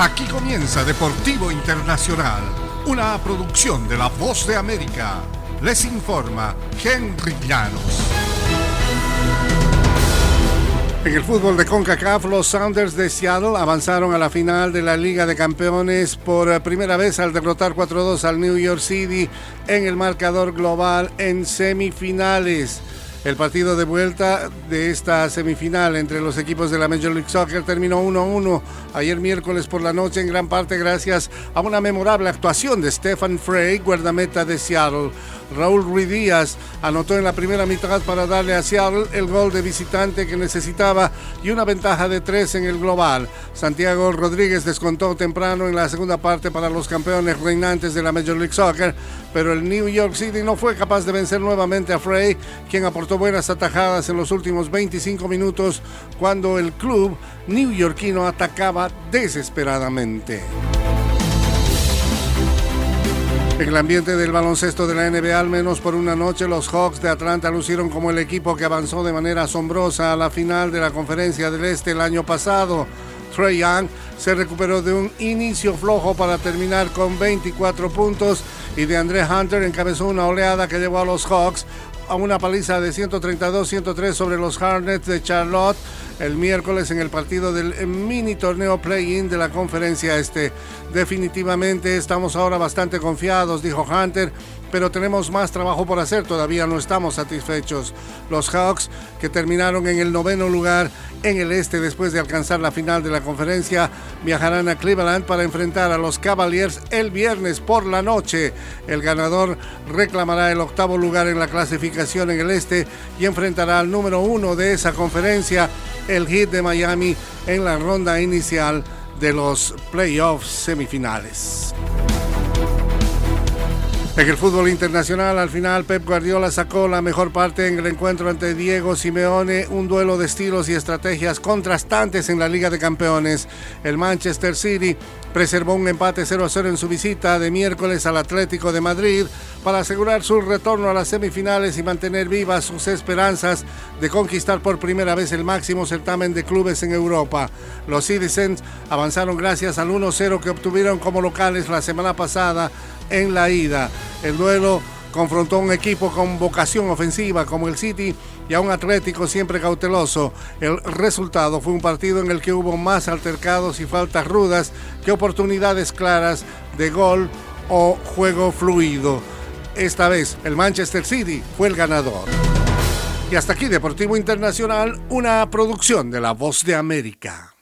Aquí comienza Deportivo Internacional, una producción de La Voz de América. Les informa Henry Llanos. En el fútbol de CONCACAF, los Sounders de Seattle avanzaron a la final de la Liga de Campeones por primera vez al derrotar 4-2 al New York City en el marcador global en semifinales. El partido de vuelta de esta semifinal entre los equipos de la Major League Soccer terminó 1-1 ayer miércoles por la noche en gran parte gracias a una memorable actuación de Stephen Frey, guardameta de Seattle. Raúl Ruiz Díaz anotó en la primera mitad para darle a Seattle el gol de visitante que necesitaba y una ventaja de tres en el global. Santiago Rodríguez descontó temprano en la segunda parte para los campeones reinantes de la Major League Soccer, pero el New York City no fue capaz de vencer nuevamente a Frey, quien aportó buenas atajadas en los últimos 25 minutos cuando el club newyorkino atacaba desesperadamente. En el ambiente del baloncesto de la NBA, al menos por una noche, los Hawks de Atlanta lucieron como el equipo que avanzó de manera asombrosa a la final de la Conferencia del Este el año pasado. Trey Young se recuperó de un inicio flojo para terminar con 24 puntos y de André Hunter encabezó una oleada que llevó a los Hawks a una paliza de 132-103 sobre los Hornets de Charlotte el miércoles en el partido del mini torneo play-in de la conferencia este. Definitivamente estamos ahora bastante confiados, dijo Hunter, pero tenemos más trabajo por hacer, todavía no estamos satisfechos. Los Hawks, que terminaron en el noveno lugar en el este después de alcanzar la final de la conferencia, viajarán a Cleveland para enfrentar a los Cavaliers el viernes por la noche. El ganador reclamará el octavo lugar en la clasificación en el este y enfrentará al número uno de esa conferencia, el Heat de Miami, en la ronda inicial de los playoffs semifinales. En el fútbol internacional, al final, Pep Guardiola sacó la mejor parte en el encuentro ante Diego Simeone, un duelo de estilos y estrategias contrastantes en la Liga de Campeones. El Manchester City preservó un empate 0-0 en su visita de miércoles al Atlético de Madrid para asegurar su retorno a las semifinales y mantener vivas sus esperanzas de conquistar por primera vez el máximo certamen de clubes en Europa. Los Citizens avanzaron gracias al 1-0 que obtuvieron como locales la semana pasada en la ida. El duelo confrontó a un equipo con vocación ofensiva como el City y a un Atlético siempre cauteloso. El resultado fue un partido en el que hubo más altercados y faltas rudas que oportunidades claras de gol o juego fluido. Esta vez el Manchester City fue el ganador. Y hasta aquí Deportivo Internacional, una producción de La Voz de América.